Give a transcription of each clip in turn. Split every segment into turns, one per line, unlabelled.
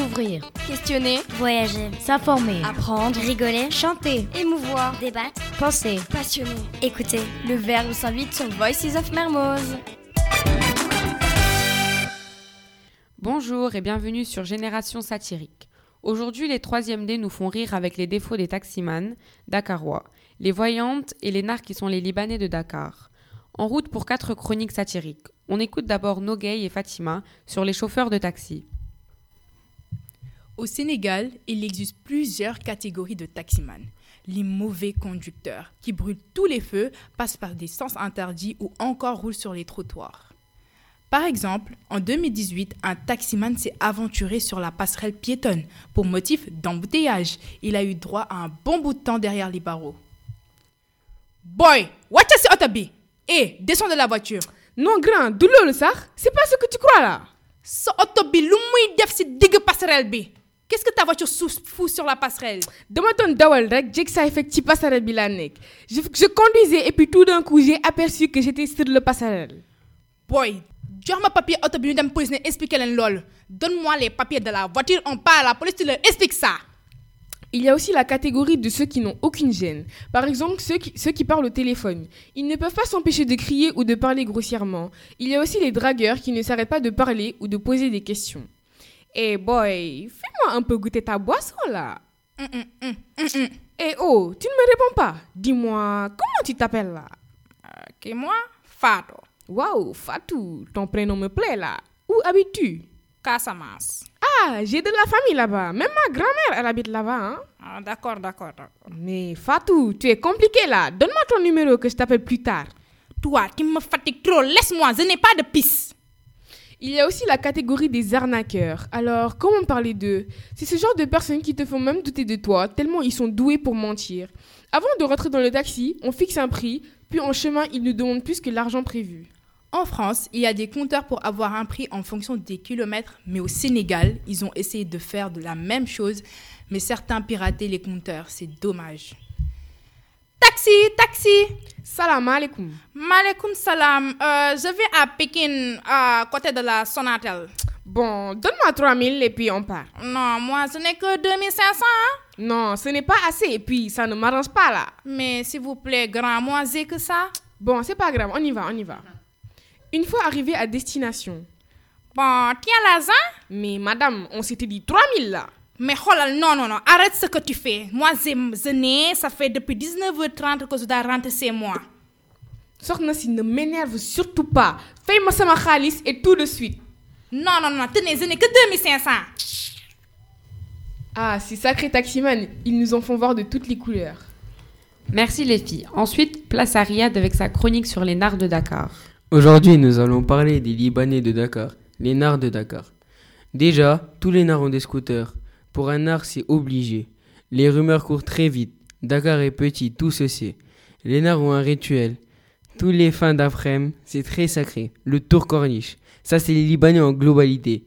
Découvrir,
questionner,
voyager,
s'informer,
apprendre,
rigoler,
chanter,
émouvoir,
débattre,
penser,
passionner.
écouter.
Le Verbe s'invite sur Voices of Mermoz.
Bonjour et bienvenue sur Génération satirique. Aujourd'hui, les 3e D nous font rire avec les défauts des taximans dakarois, les voyantes et les narcs qui sont les Libanais de Dakar. En route pour quatre chroniques satiriques. On écoute d'abord Nogay et Fatima sur les chauffeurs de taxi.
Au Sénégal, il existe plusieurs catégories de taximans. Les mauvais conducteurs, qui brûlent tous les feux, passent par des sens interdits ou encore roulent sur les trottoirs. Par exemple, en 2018, un taximan s'est aventuré sur la passerelle piétonne pour motif d'embouteillage. Il a eu droit à un bon bout de temps derrière les barreaux. Boy, watch ce otabi! Eh, descends de la voiture!
Non, grand, loolu sax c'est pas ce que tu crois là.
Lu muy def si digg passerelle bi? Qu'est-ce que ta voiture fout sur la passerelle?
dama doon dawal rek jég saay fekk ci passerelle bi laa nekk je je conduisais et puis tout d'un coup j'ai aperçu que j'étais sur le passerelle.
Boy, jox ma papier auto bi ñu dem police ne expliquer leen loolu. Donne-moi les papiers de la voiture, on parle à la police, tu leur expliques ça.
Il y a aussi la catégorie de ceux qui n'ont aucune gêne. Par exemple, ceux qui, ceux qui parlent au téléphone. Ils ne peuvent pas s'empêcher de crier ou de parler grossièrement. Il y a aussi les dragueurs qui ne s'arrêtent pas de parler ou de poser des questions. Eh boy, fais-moi un peu goûter ta boisson là.
Hum.
Eh oh, tu ne me réponds pas. Dis-moi, comment tu t'appelles là?
Ok, moi, Fato,
Waouh, Fatou, ton prénom me plaît là. Où habites-tu?
Casamas.
Ah, j'ai de la famille là-bas. Même ma grand-mère, elle habite là-bas. Hein?
Ah, d'accord, d'accord, d'accord.
Mais Fatou, tu es compliqué là. Donne-moi ton numéro que je t'appelle plus tard.
Toi qui me fatigue trop, laisse-moi, je n'ai pas de pisse.
Il y a aussi la catégorie des arnaqueurs. Alors, comment parler d'eux? C'est ce genre de personnes qui te font même douter de toi, tellement ils sont doués pour mentir. Avant de rentrer dans le taxi, on fixe un prix, puis en chemin, ils nous demandent plus que l'argent prévu.
En France, il y a des compteurs pour avoir un prix en fonction des kilomètres, mais au Sénégal, ils ont essayé de faire de la même chose, mais certains pirataient les compteurs, c'est dommage. Taxi, taxi,
Salam alaikum.
Maaleykum salam, Euh, je vais à Pékin, à côté de la Sonatel.
Bon, donne-moi 3000 et puis on part.
Non, moi, ce n'est que 2500, hein.
Non, ce n'est pas assez et puis ça ne m'arrange pas là.
Mais s'il vous plaît, grand, moi, j'ai que ça.
Bon, c'est pas grave, on y va, on y va. Une fois arrivé à destination.
Bon, tiens l'argent.
Mais madame, on s'était dit 3000 là.
Mais holal, non, non, non, arrête ce que tu fais. Moi, j'ai- je n'ai, ça fait depuis 19h30 que je dois rentrer chez moi.
Si ne m'énerve surtout pas. Fais-moi sama khalis et tout de suite.
Non, non, non, tenez, je n'ai que 2500.
Ah, ces sacrés taximans, ils nous en font voir de toutes les couleurs.
Merci les filles. Ensuite, place à Riyad avec sa chronique sur les narcs de Dakar.
Aujourd'hui, nous allons parler des Libanais de Dakar, les nards de Dakar. Déjà, tous les nards ont des scooters. Pour un nard, c'est obligé. Les rumeurs courent très vite. Dakar est petit, tout se sait. Les nards ont un rituel. Tous les fins d'après-midi, c'est très sacré. Le tour corniche. Ça, c'est les Libanais en globalité.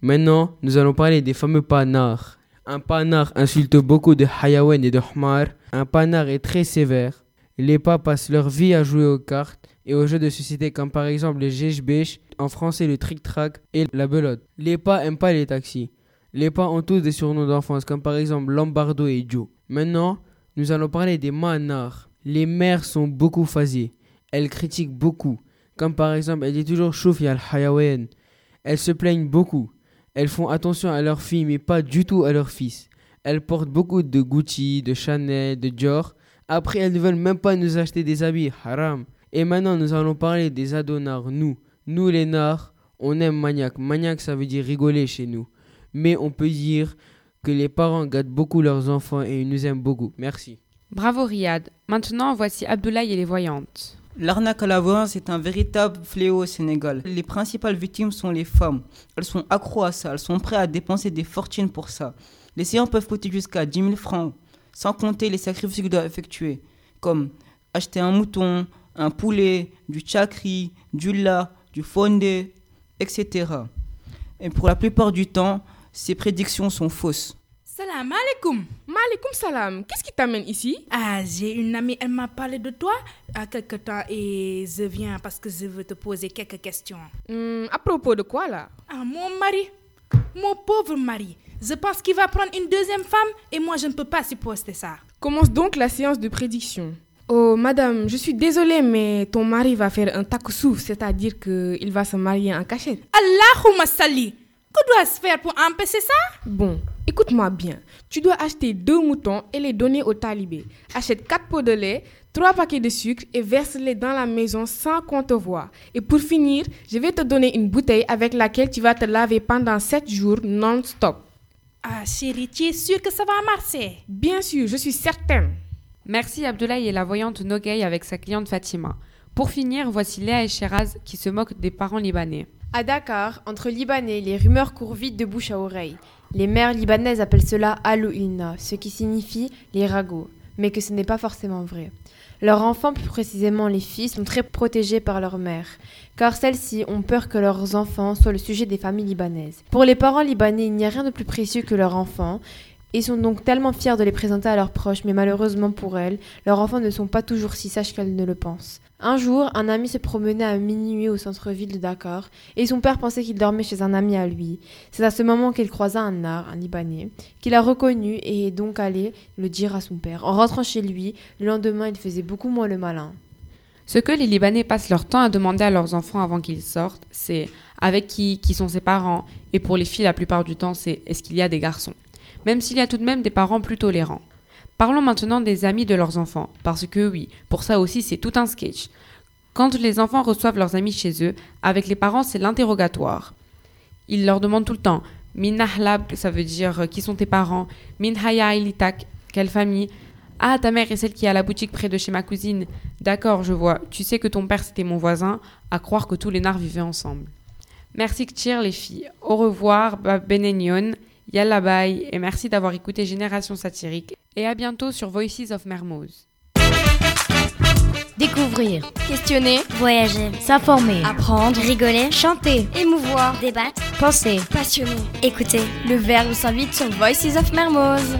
Maintenant, nous allons parler des fameux panards. Un panard insulte beaucoup de hayawan et de hmar. Un panard est très sévère. Les pas passent leur vie à jouer aux cartes et aux jeux de société comme par exemple les jejbech, en français le trick-track et la belote. Les pas aiment pas les taxis. Les pas ont tous des surnoms d'enfance comme par exemple Lombardo et Joe. Maintenant, nous allons parler des manards. Les mères sont beaucoup phasées. Elles critiquent beaucoup. Comme par exemple, elle dit toujours chouf ya al-hayawan. Elles se plaignent beaucoup. Elles font attention à leurs filles mais pas du tout à leurs fils. Elles portent beaucoup de Gucci, de Chanel, de Dior. Après, elles ne veulent même pas nous acheter des habits, haram. Et maintenant, nous allons parler des adonars, nous. Nous, les nards, on aime maniaque. Maniaque, ça veut dire rigoler chez nous. Mais on peut dire que les parents gâtent beaucoup leurs enfants et ils nous aiment beaucoup. Merci.
Bravo Riyad. Maintenant, voici Abdoulaye et les voyantes.
L'arnaque à la voyance est un véritable fléau au Sénégal. Les principales victimes sont les femmes. Elles sont accros à ça, elles sont prêtes à dépenser des fortunes pour ça. Les séances peuvent coûter jusqu'à 10 000 francs, sans compter les sacrifices qu'ils doivent effectuer, comme acheter un mouton, un poulet, du chakri, du lait, du fondé, etc. Et pour la plupart du temps, ces prédictions sont fausses.
Salam alaikum.
Malikum salam, qu'est-ce qui t'amène ici?
Ah, j'ai une amie, elle m'a parlé de toi à quelque temps et je viens parce que je veux te poser quelques questions.
Hmm, À propos de quoi là?
Ah, mon mari. Mon pauvre mari, je pense qu'il va prendre une deuxième femme et moi je ne peux pas supporter ça.
Commence donc la séance de prédiction. Oh, madame, je suis désolée, mais ton mari va faire un takusuf, c'est-à-dire qu'il va se marier en cachette.
Allahumma salli. Que dois-je faire pour empêcher ça?
Bon, écoute-moi bien. Tu dois acheter deux moutons et les donner au talibé. Achète quatre pots de lait, trois paquets de sucre et verse-les dans la maison sans qu'on te voie. Et pour finir, je vais te donner une bouteille avec laquelle tu vas te laver pendant sept jours non-stop.
Ah chérie, tu es sûre que ça va marcher?
Bien sûr, je suis certaine.
Merci Abdoulaye et la voyante Nogay avec sa cliente Fatima. Pour finir, voici Léa et Sheraz qui se moquent des parents libanais.
À Dakar, entre Libanais, les rumeurs courent vite de bouche à oreille. Les mères libanaises appellent cela Alou Ilna, ce qui signifie les ragots, mais que ce n'est pas forcément vrai. Leurs enfants, plus précisément les filles, sont très protégés par leur mère, car celles-ci ont peur que leurs enfants soient le sujet des familles libanaises. Pour les parents libanais, il n'y a rien de plus précieux que leurs enfants, et sont donc tellement fiers de les présenter à leurs proches, mais malheureusement pour elles, leurs enfants ne sont pas toujours si sages qu'elles ne le pensent. Un jour, un ami se promenait à minuit au centre-ville de Dakar, et son père pensait qu'il dormait chez un ami à lui. C'est à ce moment qu'il croisa un art, un Libanais, qu'il a reconnu et est donc allé le dire à son père. En rentrant chez lui, le lendemain, il faisait beaucoup moins le malin.
Ce que les Libanais passent leur temps à demander à leurs enfants avant qu'ils sortent, c'est avec qui, qui sont ses parents, et pour les filles, la plupart du temps, c'est est-ce qu'il y a des garçons? Même s'il y a tout de même des parents plus tolérants. Parlons maintenant des amis de leurs enfants, parce que oui, pour ça aussi c'est tout un sketch. Quand les enfants reçoivent leurs amis chez eux, avec les parents c'est l'interrogatoire. Ils leur demandent tout le temps Min ahlab, ça veut dire euh, qui sont tes parents? Min haya ilitak, quelle famille? Ah, ta mère est celle qui à la boutique près de chez ma cousine. D'accord, je vois. Tu sais que ton père c'était mon voisin, à croire que tous les nards vivaient ensemble. Merci Ktir les filles. Au revoir, Benenion. Yalla bye et merci d'avoir écouté Génération Satirique et à bientôt sur Voices of Mermoz.
Découvrir,
Questionner,
voyager, s'informer,
apprendre,
rigoler, chanter,
émouvoir,
débattre, penser,
passionner.
écouter.
Le verbe s'invite sur Voices of Mermoz.